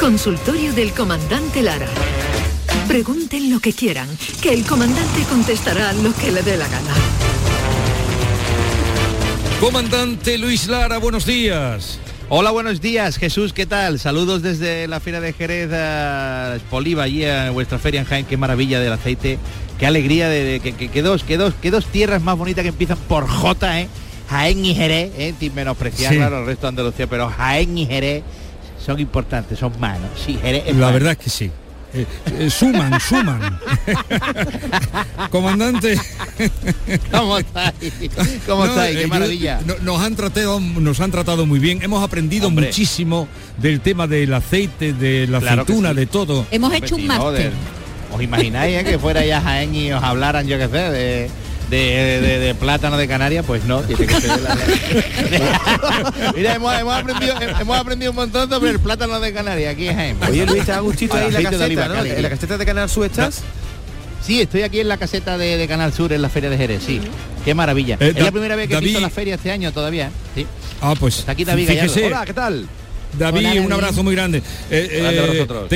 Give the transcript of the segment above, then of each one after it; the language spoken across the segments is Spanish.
Consultorio del Comandante Lara. Pregunten lo que quieran, que el comandante contestará lo que le dé la gana. Comandante Luis Lara, buenos días. Hola, buenos días, Jesús, ¿qué tal? Saludos desde la Feria de Jerez a Poliva, allí a vuestra feria en Jaén, qué maravilla del aceite, qué alegría de, que, que, dos, que dos, que dos tierras más bonitas que empiezan por J, ¿eh? Jaén y Jerez, ¿eh? sin menospreciar Sí. claro, el resto de Andalucía, pero Jaén y Jerez son importantes, son manos. Sí, Jerez es La mano. verdad es que sí. Eh, eh, suman, suman. Comandante. ¿Cómo estáis? ¿Cómo No, estáis? eh, Qué yo- maravilla. no- nos, han tratado, nos han tratado muy bien. Hemos aprendido Hombre. muchísimo del tema del aceite, de la Claro que aceituna, sí. de todo. Hemos hecho un máster. joder. ¿Os imagináis eh, que fuera ya Jaén y os hablaran, yo qué sé, de, de, de- de plátano de Canarias? Pues no, tiene que ser de la... Mira, hemos, hemos aprendido, hemos aprendido un montón sobre el plátano de Canarias aquí en Jaén. Oye Luis, ahí la aceite de oliva, caseta, ¿no? En la caseta de Canal Sur estás. Sí, estoy aquí en la caseta de, de Canal Sur, en la Feria de Jerez, sí. Qué maravilla. Eh, es Da- la primera vez que David- visto la feria este año todavía. Sí. Ah, pues Está aquí David Gallardo. Hola, ¿qué tal? David, Hola, un David. abrazo muy grande. Eh, Grande eh, vosotros.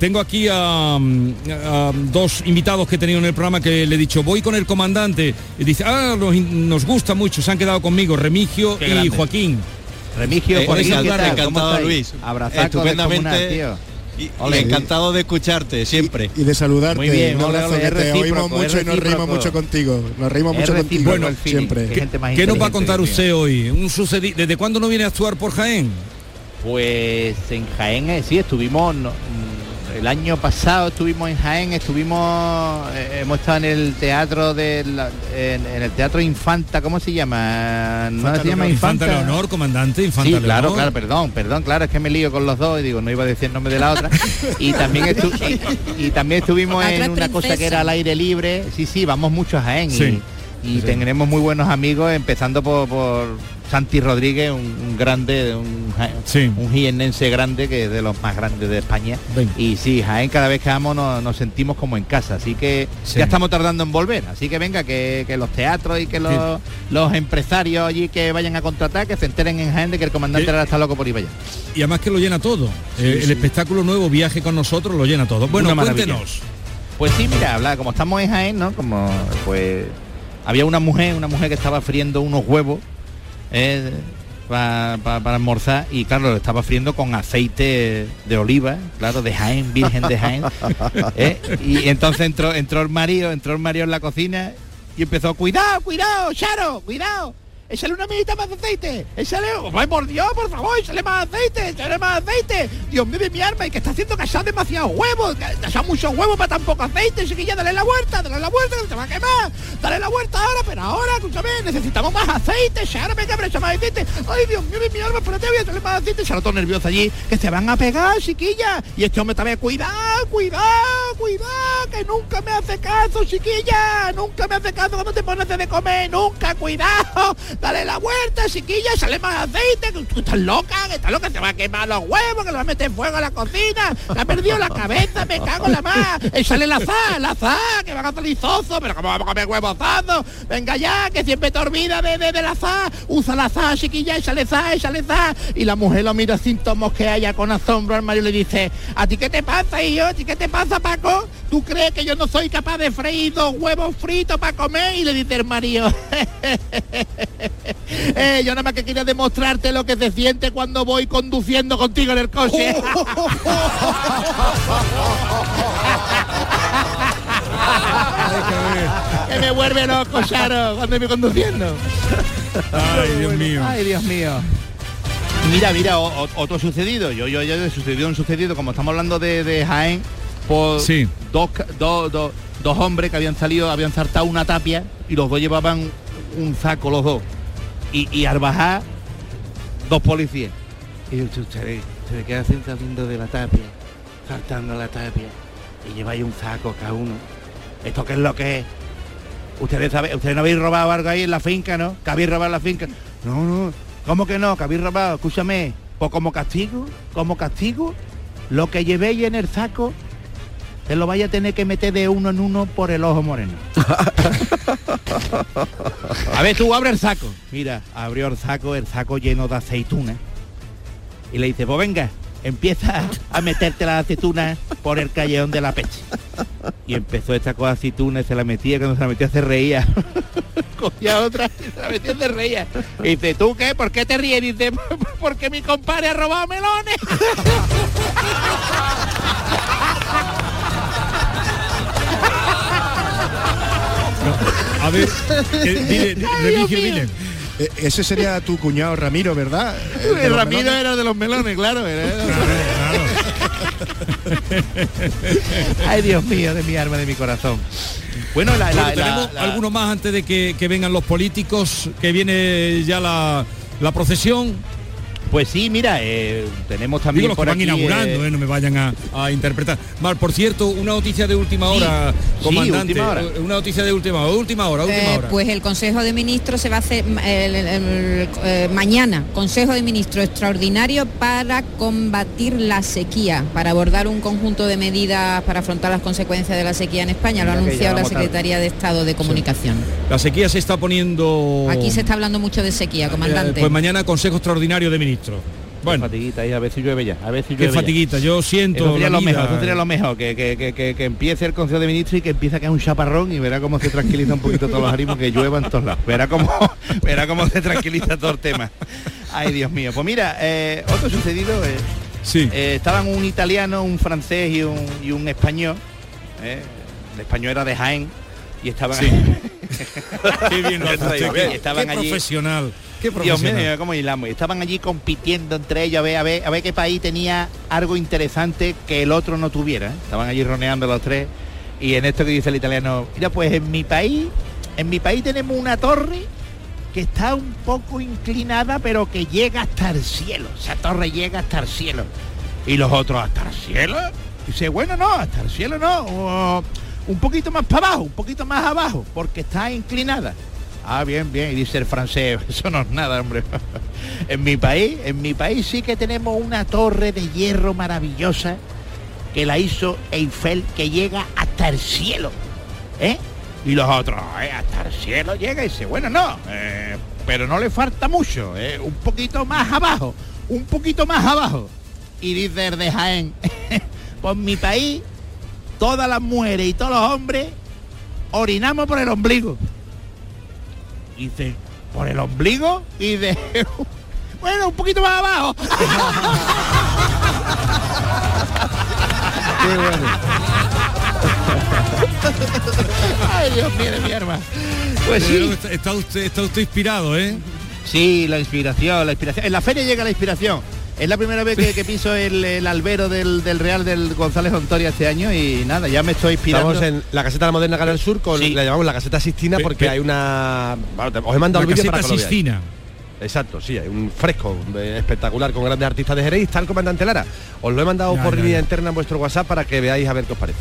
Ten- tengo aquí a, mm, a dos invitados que he tenido en el programa que le he dicho, voy con el comandante. Y dice, ah, nos, nos gusta mucho, se han quedado conmigo, Remigio Qué y grande. Joaquín. Remigio, Eh, Joaquín, ¿qué encantado. Luis. Abrazaco Estupendamente. descomunal, tío. Y, y Ole. encantado de escucharte siempre. y de saludarte. Muy bien, un abrazo, ole, que te oímos mucho y nos reímos mucho contigo. Nos reímos mucho contigo siempre. ¿Qué nos va a contar usted hoy? Un sucedi ¿Desde cuándo no viene a actuar por Jaén? Pues en Jaén, eh, sí, estuvimos, no, el año pasado estuvimos en Jaén, estuvimos, eh, hemos estado en el teatro de la- en, en el teatro Infanta, ¿cómo se llama? ¿No se llama Infanta Infanta? Leonor, comandante, Infanta Sí, Leonor. claro, claro, perdón, perdón, claro, es que me lío con los dos y digo, no iba a decir el nombre de la otra. Y también, estu- y, y también estuvimos en una cosa que era al aire libre. Sí, sí, vamos mucho a Jaén Sí. y, y tendremos muy buenos amigos, empezando por, por Santi Rodríguez, un, un grande, un, Sí. un jiennense grande, que es de los más grandes de España. Y sí, Jaén cada vez que vamos nos, nos sentimos como en casa, así que Sí. ya estamos tardando en volver. Así que venga, que, que los teatros y que los, los empresarios allí que vayan a contratar, que se enteren en Jaén de que el comandante ahora está loco por ir allá. Y además que lo llena todo. Eh, el espectáculo nuevo, viaje con nosotros, lo llena todo. Bueno, cuéntenos. Pues sí, mira, habla, como estamos en Jaén, ¿no? Como pues había una mujer, una mujer que estaba friendo unos huevos eh, pa- pa- para almorzar y claro, lo estaba friendo con aceite de oliva, claro, de Jaén, virgen de Jaén. ¿eh? Y entonces entró, entró el marido, entró el marido en la cocina y empezó, cuidado, cuidado, Charo, cuidado. Échale una medita más de aceite. Échale, ¡ay, por Dios, por favor, échale más aceite, échale más aceite. Dios mío mi arma, y que está haciendo que echar demasiados huevos. Que echar muchos huevos para tan poco aceite, chiquilla, dale la vuelta, dale la vuelta, que se va a quemar. Dale la vuelta ahora, pero ahora, escúchame, necesitamos más aceite, Charo, venga, pero echa más aceite. Ay, Dios mío mi arma, espérate, voy a echarle más aceite. Charo todo nervioso allí, que se van a pegar, chiquilla. Y este hombre también, cuidado, cuidado, cuidado, que nunca me hace caso, chiquilla. Nunca me hace caso cuando te pones de comer, nunca, cuidado. Dale la vuelta, chiquilla, sale más aceite, que tú estás loca, que estás loca, se va a quemar los huevos, que le va a meter fuego a la cocina, que ha perdido la cabeza, me cago en la más. Échale la azar, la azar, que van a salir zozos, pero como vamos a comer huevos zazos, venga ya, que siempre te olvidas de, de, la azar, usa la azar, chiquilla, échale azar, échale azar. Y la mujer lo mira sin tomos que haya con asombro al marido y le dice, ¿a ti qué te pasa, hijo? ¿A ti qué te pasa, Paco? ¿Tú crees que yo no soy capaz de freír dos huevos fritos para comer? Y le dice el marido, eh, yo nada más que quería demostrarte lo que se siente cuando voy conduciendo contigo en el coche. que me vuelve loco, Charo, cuando voy conduciendo. Ay, Dios mío. Ay, Dios mío. Mira, mira, o- otro sucedido. Yo, yo, yo, sucedido un sucedido, como estamos hablando de, de Jaén, por Sí. dos, dos, dos, dos hombres que habían salido, habían saltado una tapia y los dos llevaban un saco los dos. Y, y al bajar, dos policías. Y yo, ustedes, ustedes qué hacen saliendo de la tapia, saltando la tapia, y lleváis un saco cada uno. ¿Esto qué es lo que es? Ustedes saben, ustedes no habéis robado algo ahí en la finca, ¿no? Que habéis robado en la finca. No, no, ¿cómo que no? Que habéis robado, escúchame. Pues como castigo, como castigo, lo que llevéis en el saco, te lo vaya a tener que meter de uno en uno por el ojo moreno. a ver, tú abre el saco. Mira, abrió el saco, el saco lleno de aceitunas. Y le dice, pues venga, empieza a meterte las aceitunas por el callejón de la peche. Y empezó esta cosa aceituna y se la metía, cuando se la metía se reía. Cogía otra y se la metía se reía. Y dice, ¿tú qué? ¿Por qué te ríes? Y dice, porque mi compadre ha robado melones. A ver, que- dile, dile, Remigio, dile. Eh, ese sería tu cuñado Ramiro, ¿verdad? El El los Ramiro melones. era de los melones, claro. era de los- Ay, Dios mío, de mi alma, de mi corazón. Bueno, la, la- Bueno, tenemos la- la- alguno más antes de que, que vengan los políticos, que viene ya la, la procesión. Pues sí, mira, eh, tenemos también Digo los que por van aquí, inaugurando, eh, eh, no me vayan a, a interpretar. Mar, por cierto, una noticia de última hora, sí, comandante. última hora. eh, Una noticia de última hora, última hora, última Eh, hora. pues el Consejo de Ministros se va a hacer el- el- el- eh, mañana, Consejo de Ministros extraordinario para combatir la sequía, para abordar un conjunto de medidas para afrontar las consecuencias de la sequía en España. Lo ha que anunciado la tarde. Secretaría de Estado de Comunicación. La sequía se está poniendo. Aquí se está hablando mucho de sequía, Eh, comandante. pues mañana Consejo Extraordinario de Ministros. Bueno, fatiguita ahí, a ver si llueve ya, a ver si qué llueve ya. fatiguita. Yo siento. Eso sería lo mejor, eso sería lo mejor, que, que, que, que, empiece el Consejo de Ministros y que empiece a caer un chaparrón y verá cómo se tranquiliza un poquito todos los ánimos, que llueva en todos lados. Verá cómo, verá cómo se tranquiliza todo el tema. Ay, Dios mío. Pues mira, eh, otro sucedido, eh, Sí. eh, estaban un italiano, un francés y un, y un español. eh, el español era de Jaén y estaban Sí. Qué bien lo Bien, qué- estaban qué allí. profesional. Qué Dios profesional. mío, cómo hilamos. Y Estaban allí compitiendo entre ellos a ver, a ver, a ver qué país tenía algo interesante que el otro no tuviera. Estaban allí roneando los tres. Y en esto que dice el italiano, mira, pues en mi país, en mi país tenemos una torre que está un poco inclinada, pero que llega hasta el cielo. Esa torre llega hasta el cielo. Y los otros, ¿hasta el cielo? Dice, bueno, no, hasta el cielo no. o un poquito más para abajo, un poquito más abajo, porque está inclinada. Ah, bien, bien. Y dice el francés, eso no es nada, hombre. en mi país, en mi país sí que tenemos una torre de hierro maravillosa que la hizo Eiffel, que llega hasta el cielo. ¿Eh? Y los otros, "Eh, hasta el cielo llega y dice, bueno, no, eh, pero no le falta mucho, eh, un poquito más abajo, un poquito más abajo. Y dice el de Jaén, por mi país, todas las mujeres y todos los hombres orinamos por el ombligo. Y dice, ¿por el ombligo? Y de bueno, un poquito más abajo. Qué bueno. Ay, Dios mío mi arma. Pues sí. Está usted, está usted inspirado, ¿eh? Sí, la inspiración, la inspiración. En la feria llega la inspiración. Es la primera vez que, que piso el, el albero del, del Real del González Ontoria este año y nada, ya me estoy inspirando. Estamos en la caseta de la moderna Canal Sur, con, Sí. la llamamos la caseta Sistina Pe- porque pe- hay una... bueno, te- os he mandado el vídeo para que lo veáis. Sistina. Exacto, sí, hay un fresco eh, espectacular con grandes artistas de Jerez. Está el comandante Lara. Os lo he mandado Ya, por línea interna en vuestro WhatsApp para que veáis a ver qué os parece.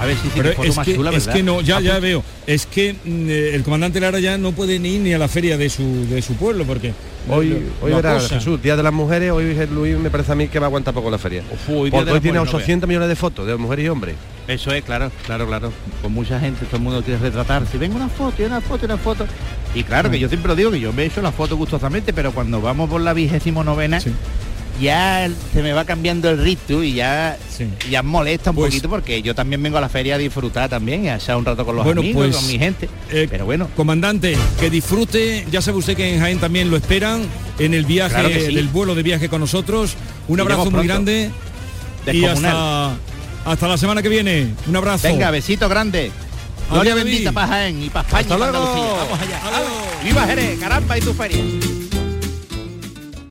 A ver si Pero es más que, chula, es que no, ya, ya veo. Es que mm, eh, el comandante Lara ya no puede ni ir ni a la feria de su, de su pueblo porque Hoy, lo- hoy lo verás, acosa. Jesús, Día de las Mujeres, hoy es Luis me parece a mí que va a aguantar poco la feria. Uf, hoy Día Porque de hoy las tiene Mujeres, no 800 millones de fotos de mujeres y hombres. Eso es, claro, claro, claro. Con mucha gente, todo el mundo quiere retratarse. Venga una foto, y una foto, y una foto. Y claro, que yo siempre lo digo, que yo me he hecho la foto gustosamente, pero cuando vamos por la vigésimo novena, Sí. Ya se me va cambiando el ritmo y ya, Sí. ya molesta un Pues- poquito porque yo también vengo a la feria a disfrutar también y a echar un rato con los Bueno, amigos, pues, con mi gente. Eh, pero bueno, Comandante, que disfrute, ya sabe usted que en Jaén también lo esperan en el viaje, Claro sí. en el vuelo de viaje con nosotros. Un abrazo muy pronto. grande y hasta, hasta la semana que viene. Un abrazo. venga, besito grande. Gloria bendita para Jaén y para España. Hasta luego. Vamos allá. ¡Viva Jerez! ¡Caramba y tu feria!